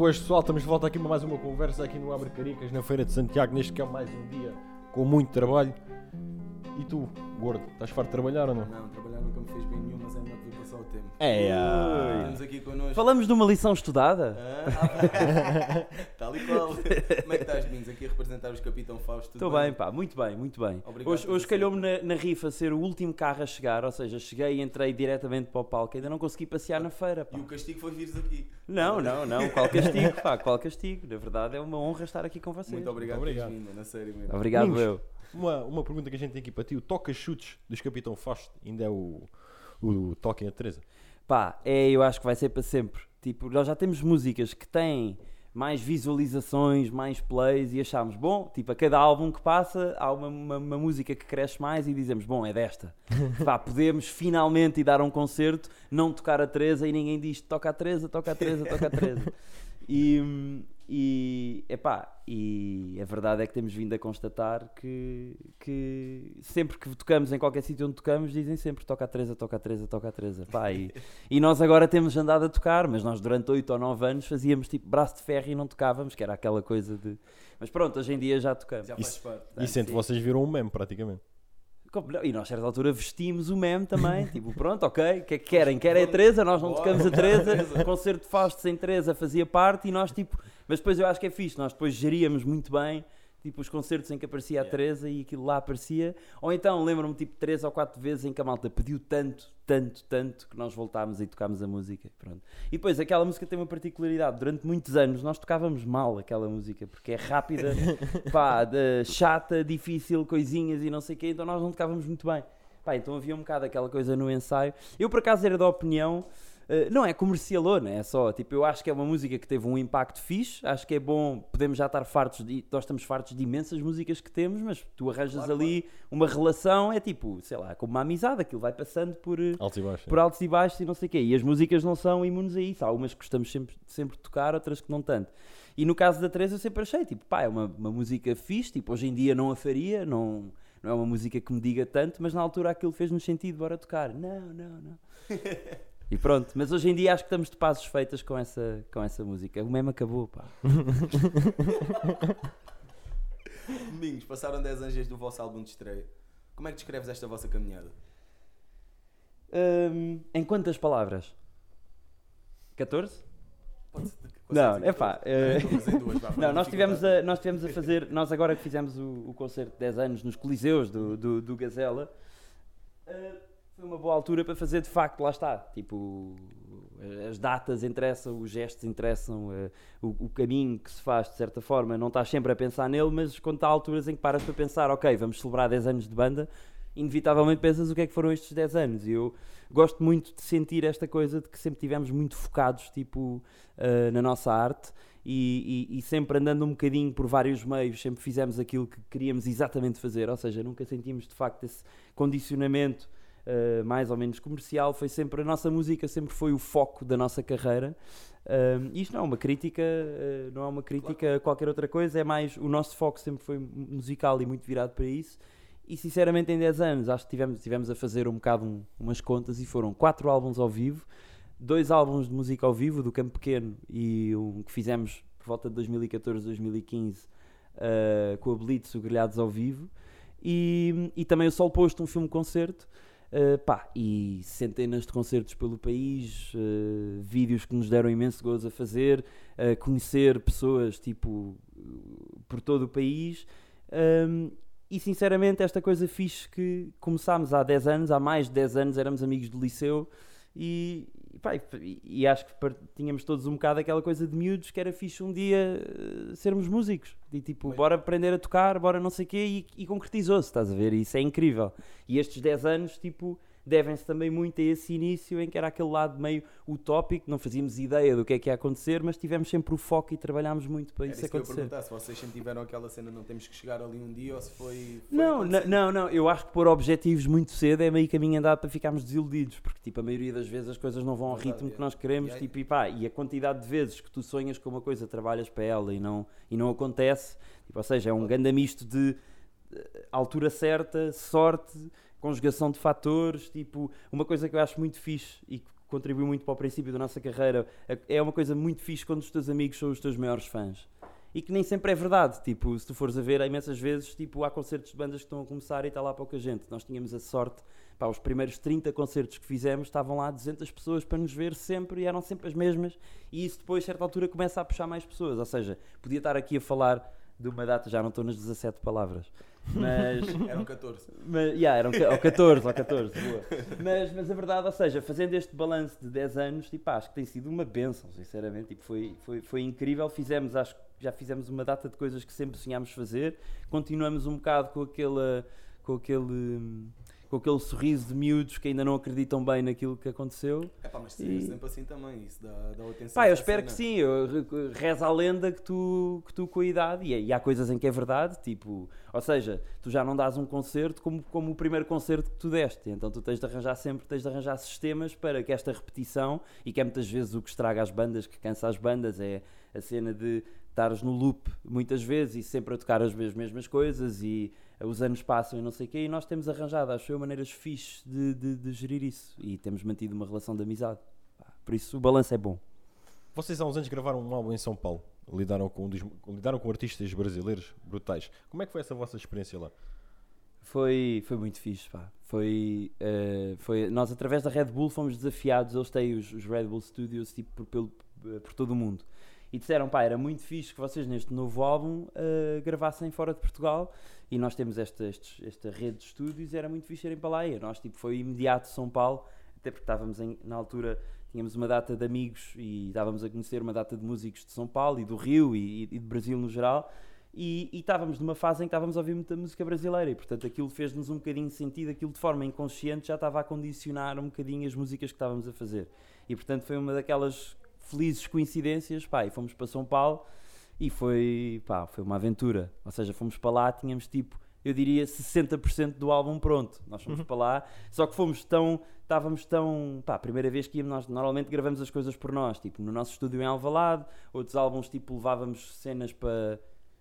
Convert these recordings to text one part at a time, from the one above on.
Boas pessoal, estamos de volta aqui para mais uma conversa aqui no Abre Caricas, na Feira de Santiago, neste que é mais um dia com muito trabalho. E tu, gordo, estás farto de trabalhar ou não? Não, trabalhar nunca me fez bem é tempo. É, Temos aqui connosco. Falamos de uma lição estudada? Ah, tal e qual. Como é que estás, Domingos? Aqui a representar os Capitão Fausto. Estou bem, pá, muito bem, muito bem. Obrigado hoje hoje calhou-me na, na rifa ser o último carro a chegar, ou seja, cheguei e entrei diretamente para o palco, ainda não consegui passear na feira, pá. E o castigo foi vires aqui. Não, não, não, qual castigo, pá, qual castigo. Na verdade é uma honra estar aqui com vocês. Muito obrigado, por obrigado. vindo, na sério mesmo. Obrigado, Domingos. eu. Uma, uma pergunta que a gente tem aqui para ti: o toca-chutes dos Capitão Fausto ainda é o, o Toquem a Teresa? Pá, é, eu acho que vai ser para sempre. Tipo, nós já temos músicas que têm mais visualizações, mais plays e achamos, bom, tipo, a cada álbum que passa há uma, uma, uma música que cresce mais e dizemos, bom, é desta. Pá, podemos finalmente ir dar um concerto, não tocar a Teresa e ninguém diz, toca a Teresa, toca a Teresa, toca a Teresa. E, hum, e, epá, e a verdade é que temos vindo a constatar que, que sempre que tocamos em qualquer sítio onde tocamos, dizem sempre toca a Teresa, toca a Teresa, toca a Teresa. Pá, e, e nós agora temos andado a tocar, mas nós durante 8 ou 9 anos fazíamos tipo braço de ferro e não tocávamos, que era aquela coisa de. Mas pronto, hoje em dia já tocamos. Já Isso- parte. E sente, sim. vocês viram um meme praticamente. E nós, a certa altura, vestimos o meme também. tipo, pronto, ok, o que é que querem? Querem a Teresa? Nós não tocamos a Teresa. O concerto de Fausto sem Teresa fazia parte e nós, tipo. Mas depois eu acho que é fixe, nós depois geríamos muito bem. Tipo, os concertos em que aparecia a Yeah. Teresa e aquilo lá aparecia. Ou então, lembro-me, tipo, três ou quatro vezes em que a malta pediu tanto, tanto, tanto, que nós voltámos e tocámos a música. Pronto. E depois, aquela música tem uma particularidade. Durante muitos anos, nós tocávamos mal aquela música, porque é rápida, pá, de- chata, difícil, coisinhas e não sei o quê, então nós não tocávamos muito bem. Pá, então havia um bocado aquela coisa no ensaio. Eu, por acaso, era da opinião. Eh, não é comercialona, é só tipo, eu acho que é uma música que teve um impacto fixe, acho que é bom, podemos já estar fartos de, nós estamos fartos de imensas músicas que temos, mas tu arranjas Claro, ali uma relação, é tipo, sei lá, como uma amizade, aquilo vai passando por, eh, Altos e baixos. por altos e baixos e não sei o quê. E as músicas não são imunes a isso. Há umas que gostamos sempre, sempre de tocar, outras que não tanto. E no caso da Teresa eu sempre achei, tipo, pá, é uma, uma música fixe, tipo, hoje em dia não a faria, não, não é uma música que me diga tanto, mas na altura aquilo fez-nos sentido, bora tocar. Não, não, não. E pronto, mas hoje em dia acho que estamos de passos feitas com essa, com essa música. O meme acabou, pá. Domingos, passaram 10 anos desde o vosso álbum de estreia. Como é que descreves esta vossa caminhada? Hum, em quantas palavras? 14? Pode ser- Não, é pá. eh, Não, nós tivemos, a, nós tivemos a fazer, nós agora que fizemos o, o concerto de 10 anos nos Coliseus do, do, do Gazela, eh, foi uma boa altura para fazer de facto, lá está, tipo, as datas interessam, os gestos interessam, eh, o, o caminho que se faz de certa forma, não estás sempre a pensar nele, mas quando há alturas em que paras para pensar, ok, vamos celebrar 10 anos de banda, inevitavelmente pensas o que é que foram estes 10 anos, e eu gosto muito de sentir esta coisa de que sempre tivemos muito focados, tipo, eh, na nossa arte, e, e- e sempre andando um bocadinho por vários meios, sempre fizemos aquilo que queríamos exatamente fazer, ou seja, nunca sentimos de facto esse condicionamento uh, mais ou menos comercial, foi sempre a nossa música, sempre foi o foco da nossa carreira. Um, isto não é uma crítica, uh, não é uma crítica a qualquer outra coisa, é mais o nosso foco sempre foi mu- musical e muito virado para isso. E sinceramente, em 10 anos, acho que tivemos, tivemos a fazer um bocado um- umas contas e foram quatro álbuns ao vivo, dois álbuns de música ao vivo, do Campo Pequeno e um que fizemos por volta de 2014, 2015, uh, com a Blitz, o Grelhados ao vivo, e, e também o Sol Posto, um filme-concerto. Uh, pá, e centenas de concertos pelo país, uh, vídeos que nos deram imenso gozo a fazer, uh, conhecer pessoas tipo por todo o país. Um, e sinceramente, esta coisa fixe que começámos há 10 anos, há mais de 10 anos, éramos amigos do liceu e, pá, e, e acho que tínhamos todos um bocado aquela coisa de miúdos que era fixe um dia uh, sermos músicos. E tipo, Bem. bora aprender a tocar, bora não sei o quê, e, e concretizou-se, estás a ver? E isso é incrível. E estes 10 anos, tipo, devem-se também muito a esse início em que era aquele lado meio utópico, não fazíamos ideia do que é que ia acontecer, mas tivemos sempre o foco e trabalhámos muito para Era isso isso que eu acontecer. perguntar, se vocês sempre tiveram aquela cena, não temos que chegar ali um dia, ou se foi... foi Não, não, não, não, eu acho que pôr objetivos muito cedo é meio caminho andado para ficarmos desiludidos, porque tipo, a maioria das vezes as coisas não vão ao Verdade, ritmo é. que nós queremos, E aí- tipo, e pá, e a quantidade de vezes que tu sonhas com uma coisa, trabalhas para ela e não, e não acontece, tipo, ou seja, é um ganda misto de eh, altura certa, sorte, conjugação de fatores, tipo, uma coisa que eu acho muito fixe e que contribuiu muito para o princípio da nossa carreira. É uma coisa muito fixe quando os teus amigos são os teus maiores fãs. E que nem sempre é verdade. Tipo, se tu fores a ver, há imensas vezes, tipo, há concertos de bandas que estão a começar e está lá pouca gente. Nós tínhamos a sorte, pá, os primeiros 30 concertos que fizemos, estavam lá 200 pessoas para nos ver sempre e eram sempre as mesmas. E isso depois, a certa altura, começa a puxar mais pessoas. Ou seja, podia estar aqui a falar de uma data, já não estou nas 17 palavras. Mas. Eram 14. Mas, yeah, eram ou 14, ou 14, boa. Mas, mas a verdade, ou seja, fazendo este balanço de 10 anos, tipo, acho que tem sido uma benção, sinceramente. Tipo, foi, foi, foi incrível. Fizemos, acho que já fizemos uma data de coisas que sempre sonhámos fazer. Continuamos um bocado com aquele. Com aquele com aquele sorriso de miúdos que ainda não acreditam bem naquilo que aconteceu. É pá, mas e... sempre assim também, isso dá, dá atenção. Pá, eu espero que sim. Eu re- reza a lenda que tu, que tu com a idade, e, e há coisas em que é verdade, tipo, ou seja, tu já não dás um concerto como, como o primeiro concerto que tu deste, então tu tens de arranjar sempre, tens de arranjar sistemas para que esta repetição, e que é muitas vezes o que estraga as bandas, que cansa as bandas, é a cena de estares no loop muitas vezes e sempre a tocar as mes- mesmas coisas e os anos passam e não sei o quê, e nós temos arranjado, acho eu, maneiras fixes de, de, de gerir isso, e temos mantido uma relação de amizade. Por isso o balanço é bom. Vocês há uns anos gravaram um álbum em São Paulo. Lidaram com, lidaram com artistas brasileiros brutais. Como é que foi essa vossa experiência lá? Foi, foi muito fixe, pá. Foi, eh, foi, nós, através da Red Bull, fomos desafiados. Eles têm os, os Red Bull Studios tipo, por, pelo- eh, por todo o mundo. E disseram, pá, era muito fixe que vocês neste novo álbum eh, gravassem fora de Portugal. E nós temos esta, estes- esta rede de estúdios. Era muito fixe irem para lá. E nós, tipo, foi imediato São Paulo. Até porque estávamos em, na altura, tínhamos uma data de amigos e estávamos a conhecer uma data de músicos de São Paulo e do Rio e, e de Brasil no geral. E, e estávamos numa fase em que estávamos a ouvir muita música brasileira e portanto aquilo fez-nos um bocadinho sentido, aquilo de forma inconsciente já estava a condicionar um bocadinho as músicas que estávamos a fazer e portanto foi uma daquelas felizes coincidências, pá, e fomos para São Paulo e foi, pá, foi uma aventura, ou seja, fomos para lá, tínhamos tipo, eu diria 60% do álbum pronto, nós fomos para lá, só que fomos tão, estávamos tão, pá, primeira vez que íamos, nós normalmente gravamos as coisas por nós, tipo, no nosso estúdio em Alvalade, outros álbuns tipo levávamos cenas para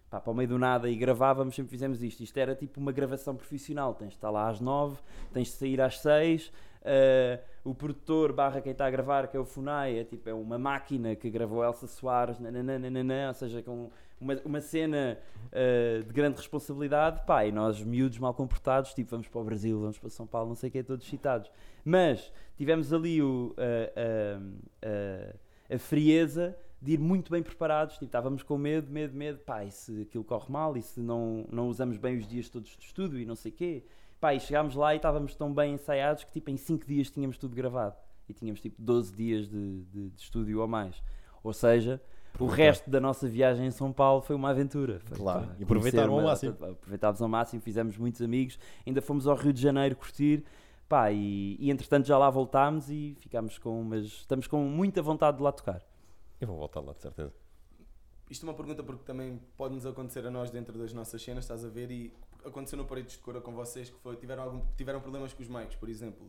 pá, para o meio do nada e gravávamos, sempre fizemos isto. Isto era tipo uma gravação profissional. Tens de estar lá às nove, tens de sair às seis. Eh, o produtor barra quem está a gravar, que é o Funai, é tipo é uma máquina que gravou Elsa Soares, nananana, ou seja, com uma, uma cena eh, de grande responsabilidade, pá, e nós miúdos mal comportados, tipo vamos para o Brasil, vamos para São Paulo, não sei o que, todos citados. Mas tivemos ali o, eh, a frieza de ir muito bem preparados, tipo, estávamos com medo, medo, medo, pá, e se aquilo corre mal, e se não, não usamos bem os dias todos de estudo e não sei o quê, pá, e chegámos lá e estávamos tão bem ensaiados que tipo em 5 dias tínhamos tudo gravado, e tínhamos tipo 12 dias de, de, de estúdio ou mais, ou seja, o resto da nossa viagem em São Paulo foi uma aventura. Foi, Claro, pá, e aproveitaram ao máximo. Aproveitámos ao máximo, fizemos muitos amigos, ainda fomos ao Rio de Janeiro curtir, pá, e, e entretanto já lá voltámos e ficámos com umas, estamos com muita vontade de lá tocar. Eu vou voltar lá, de certeza. Isto é uma pergunta porque também pode-nos acontecer a nós dentro das nossas cenas, estás a ver? E aconteceu no Paredes de Cora com vocês que foi, tiveram, algum, tiveram problemas com os mics, por exemplo.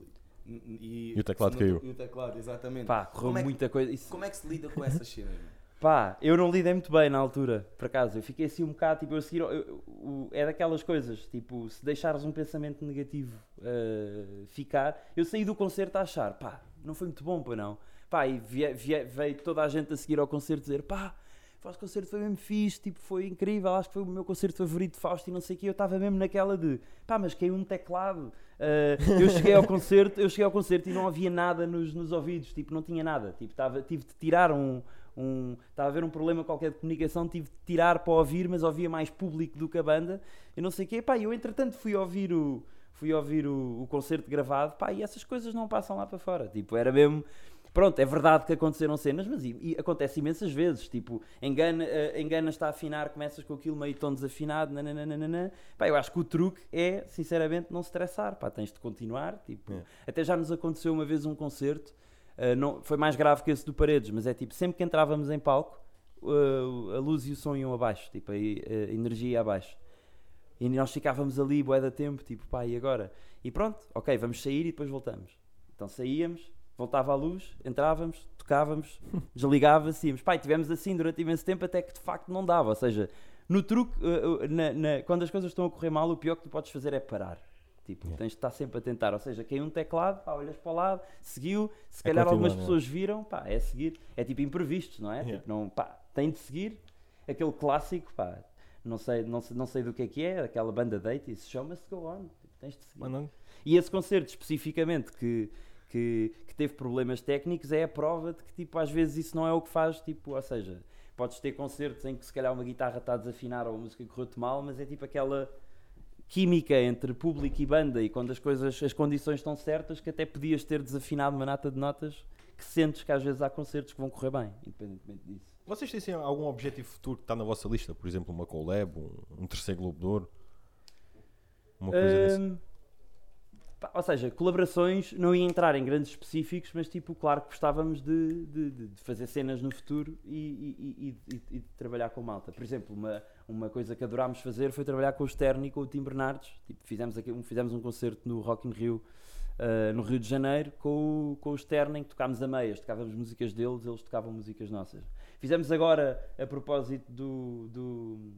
E, E o teclado no- caiu. E o teclado, exatamente. Pá, correu Como é que- muita coisa. Isso- Como é que se lida com essas cenas? mano? Pá, eu não lidei muito bem na altura, por acaso. Eu fiquei assim um bocado, tipo, eu a seguir. eu- eu- é daquelas coisas, tipo, se deixares um pensamento negativo uh, ficar. Eu saí do concerto a achar, pá, não foi muito bom, pá, não. Pá, e vie- vie- veio toda a gente a seguir ao concerto dizer, pá, o vosso concerto foi mesmo fixe, tipo, foi incrível, acho que foi o meu concerto favorito de Fausto e não sei o quê. Eu estava mesmo naquela de, pá, mas caiu um teclado. Uh, eu cheguei ao concerto, eu cheguei ao concerto e não havia nada nos, nos ouvidos, tipo, não tinha nada. Tipo, tava, tive de tirar um, um, estava a haver um problema qualquer de comunicação, tive de tirar para ouvir, mas ouvia mais público do que a banda, e não sei o quê. Pá, eu entretanto fui ouvir o, fui ouvir o, o concerto gravado, pá, e essas coisas não passam lá para fora. Tipo, era mesmo. Pronto, é verdade que aconteceram cenas, mas e, e acontece imensas vezes. Tipo, engana, eh, engana está a afinar, começas com aquilo meio tom desafinado, nananana. Pá, eu acho que o truque é, sinceramente, não se estressar. Pá, tens de continuar. Tipo, É. Até já nos aconteceu uma vez um concerto, eh, não, foi mais grave que esse do Paredes, mas é tipo, sempre que entrávamos em palco, eh, a luz e o som iam abaixo, tipo, a, a energia ia abaixo. E nós ficávamos ali, bué da tempo, tipo, pá, e agora? E pronto, ok, vamos sair e depois voltamos. Então saíamos, voltava a luz, entrávamos, tocávamos, desligava-se, íamos. E tivemos assim durante imenso tempo até que de facto não dava. Ou seja, no truque, eh, eh, na- na- quando as coisas estão a correr mal, o pior que tu podes fazer é parar. Tipo, Yeah. tens de estar sempre a tentar. Ou seja, caiu um teclado, pá, olhas para o lado, seguiu, se É calhar continuar, algumas é? pessoas viram, pá, é seguir. É tipo imprevistos, não é? Yeah. Tipo, não, pá, tem de seguir. Aquele clássico, pá, não sei, não sei, não sei do que é que é, aquela banda date, isso chama-se Go On. Tipo, tens de seguir. Mandando. E esse concerto especificamente que, que, que teve problemas técnicos é a prova de que tipo, às vezes isso não é o que faz, tipo, ou seja, podes ter concertos em que se calhar uma guitarra está a desafinar ou a música correu-te mal, mas é tipo aquela química entre público e banda e quando as coisas, as condições estão certas que até podias ter desafinado uma nata de notas que sentes que às vezes há concertos que vão correr bem, independentemente disso. Vocês têm assim, algum objetivo futuro que está na vossa lista? Por exemplo, uma collab, um, um terceiro Globo de Ouro? Uma coisa desse? Hum, pá, ou seja, colaborações não ia entrar em grandes específicos, mas tipo, claro que gostávamos de, de- de- fazer cenas no futuro e, e- e- e- de trabalhar com malta. Por exemplo, uma, uma coisa que adorámos fazer foi trabalhar com o Stern e com o Tim Bernardes. Tipo, fizemos, aqui, um, fizemos um concerto no Rock in Rio, ah, no Rio de Janeiro, com o, com o Stern, em que tocámos a meias, tocávamos músicas deles, eles tocavam músicas nossas. Fizemos agora, a propósito do, do,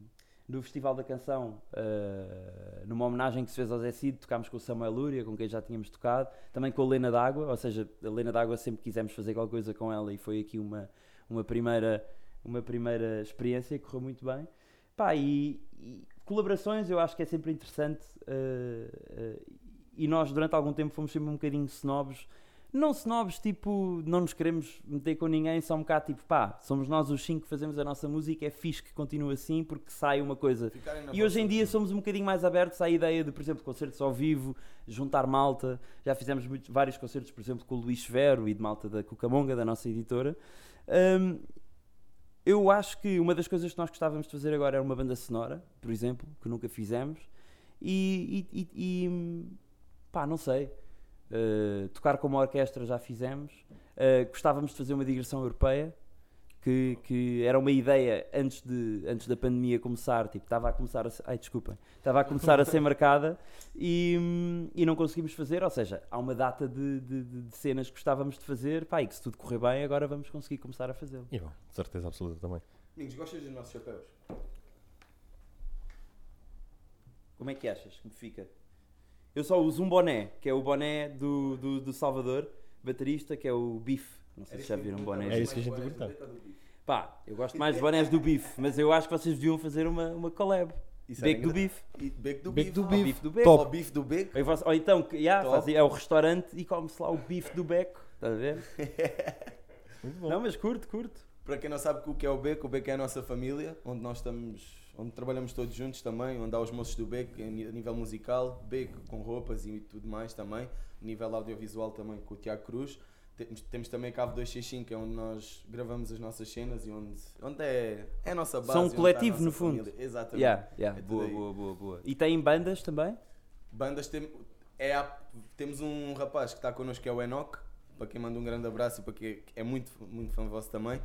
do Festival da Canção, ah, numa homenagem que se fez ao Zé Cid, tocámos com o Samuel Lúria, com quem já tínhamos tocado, também com a Lena D'Água, ou seja, a Lena D'Água sempre quisemos fazer qualquer coisa com ela e foi aqui uma, uma, primeira, uma primeira experiência correu muito bem. Pá, e, e colaborações eu acho que é sempre interessante ah, ah, e nós durante algum tempo fomos sempre um bocadinho snobs não snobs, tipo, não nos queremos meter com ninguém, só um bocado tipo, pá, somos nós os cinco que fazemos a nossa música, é fixe que continue assim porque sai uma coisa. E hoje em dia somos um bocadinho mais abertos à ideia de, por exemplo, concertos ao vivo, juntar malta. Já fizemos muitos- vários concertos, por exemplo, com o Luís Vero e de malta da Cucamonga, da nossa editora. Hum, eu acho que uma das coisas que nós gostávamos de fazer agora era uma banda sonora, por exemplo, que nunca fizemos. E, e- e- e, pá, não sei. Uh, tocar com uma orquestra já fizemos. Uh, gostávamos de fazer uma digressão europeia, que, que era uma ideia antes, de, antes da pandemia começar. Tipo, estava a começar a ser, ai, desculpem, estava a começar a ser marcada e, e não conseguimos fazer. Ou seja, há uma data de, de- de- de cenas que gostávamos de fazer, pá, e que se tudo correr bem, agora vamos conseguir começar a fazê-lo. E bom, de certeza absoluta também. Amigos, gostas dos nossos chapéus? Como é que achas que me fica? Eu só uso um boné, que é o boné do, do, do Salvador, baterista, que é o Bife. Não sei se já viram um boné. É isso que a gente pergunta. Pá, eu gosto mais de bonés do Bife, mas eu acho que vocês deviam fazer uma, uma collab. Beco do Bife. Beco do bife. do bife. bife do beco. Ou bife do beco. Ou, então, yeah, faz- é o restaurante e come-se lá o bife do beco. Estás a ver? Muito bom. Não, mas curto, curto. Para quem não sabe o que é o beco, o beco é a nossa família, onde nós estamos, onde trabalhamos todos juntos também, onde há os moços do beco a nível musical, beco com roupas e tudo mais também, a nível audiovisual também com o Tiago Cruz. Temos, temos também a Cave 265, que é onde nós gravamos as nossas cenas e onde, onde é, é a nossa base. São um coletivo, no fundo. família. Exatamente. Yeah, yeah, É boa, boa, boa, boa. E tem bandas também? Bandas tem, é a- temos um rapaz que está connosco que é o Enoch, para quem manda um grande abraço e para quem é muito, muito fã vosso também.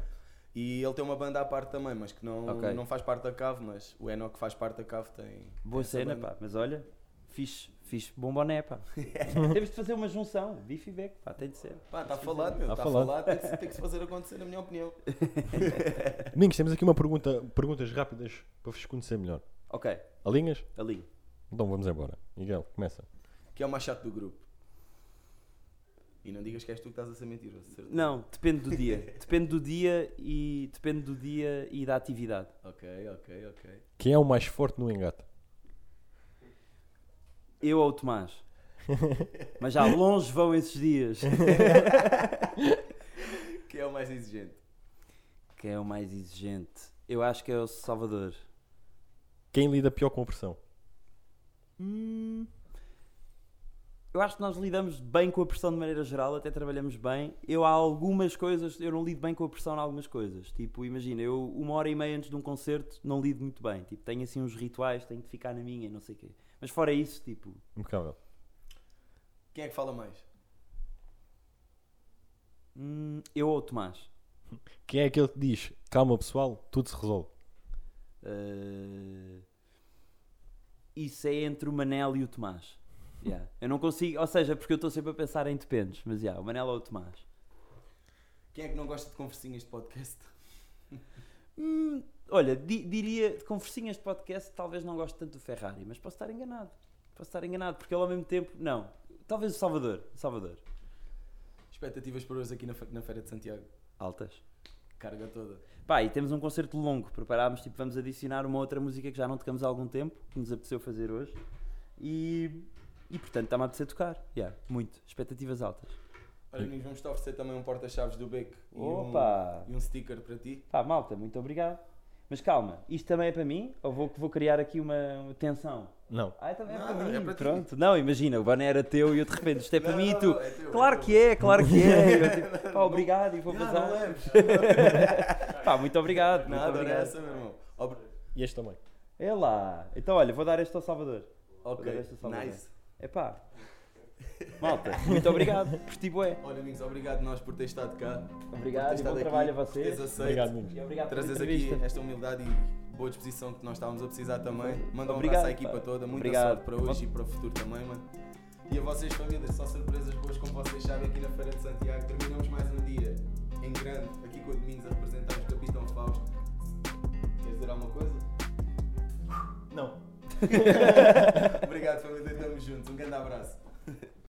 E ele tem uma banda à parte também, mas que não, Ok. não faz parte da cave, mas o Enoch faz parte da cave, tem. Boa tem cena, pá. Mas olha, fixe, fixe, bom boné, pá. Temos de fazer uma junção, bife e beco, pá, tem de ser. Pá, está falado, meu. Tá Está falado. falado, tem que, se- tem que se fazer acontecer, na minha opinião. Domingos, temos aqui uma pergunta, perguntas rápidas para vos conhecer melhor. Ok, Alinhas? ali. Então vamos embora. Miguel, começa. Que é o mais chato do grupo. E não digas que és tu que estás a ser mentiroso, certo? Não, depende do dia. Depende do dia e depende do dia e da atividade. Ok, ok, ok. Quem é o mais forte no engate? Eu ou o Tomás? Mas já longe vão esses dias. Que é o mais exigente. Quem é o mais exigente? Eu acho que é o Salvador. Quem lida pior com a pressão? Hum, eu acho que nós lidamos bem com a pressão de maneira geral, até trabalhamos bem. Eu há algumas coisas, eu não lido bem com a pressão em algumas coisas. Tipo, imagina, eu uma hora e meia antes de um concerto não lido muito bem. Tipo, tenho assim uns rituais, tenho de ficar na minha, não sei o quê. Mas fora isso, tipo, Impecável. Quem é que fala mais? hum, eu ou o Tomás? Quem é aquele que diz, calma pessoal, tudo se resolve? Uh, isso é entre o Manel e o Tomás. Yeah. Eu não consigo, ou seja, porque eu estou sempre a pensar em dependes, mas yeah, o Manel ou o Tomás. Quem é que não gosta de conversinhas de podcast? Hum, olha, di- diria de conversinhas de podcast, talvez não goste tanto do Ferrari, mas posso estar enganado. Posso estar enganado, porque ele ao mesmo tempo. Não. Talvez o Salvador. Salvador. Expectativas para hoje aqui na, na Feira de Santiago. Altas. Carga toda. Pá, e temos um concerto longo. Preparámos, tipo, vamos adicionar uma outra música que já não tocamos há algum tempo, que nos apeteceu fazer hoje. E. E portanto está-me a apetecer tocar. Yeah, muito. Expectativas altas. Olha, amigos, vamos-te oferecer também um porta-chaves do Beck e Opa! um, e um sticker para ti. Pá, malta, muito obrigado. Mas calma, isto também é para mim? Ou vou, vou criar aqui uma, uma tensão? Não. Ah, também é Não, para não, mim. é para ti. Pronto. Não, imagina, o boné era teu e eu de repente, isto é para Não, mim não, e tu. não, é teu, claro é que é, claro que é. Eu, tipo, pá, obrigado e vou Não, passar. não leves. Pá, muito obrigado. Muito Nada, era obrigado. essa, meu irmão. E este também. É lá. Então, olha, vou dar este ao Salvador. Ok, Vou dar este ao Salvador. nice. É pá. Malta, muito obrigado. Curti bué. Olha, amigos, obrigado nós por ter estado cá. Obrigado e bom estado trabalho aqui, a vocês. aceito, Obrigado, meninos. E obrigado Trazes aqui esta humildade e boa disposição que nós estávamos a precisar também. Manda um Obrigado, abraço à equipa pá. toda, muita Obrigado. sorte para hoje e para o futuro também, mano. E a vocês, família, só surpresas boas, como vocês sabem, aqui na Feira de Santiago. Terminamos mais um dia em grande, aqui com o Domingos a representar o Capitão Fausto. Queres dizer alguma coisa? Não. Obrigado, família, estamos juntos. Um grande abraço.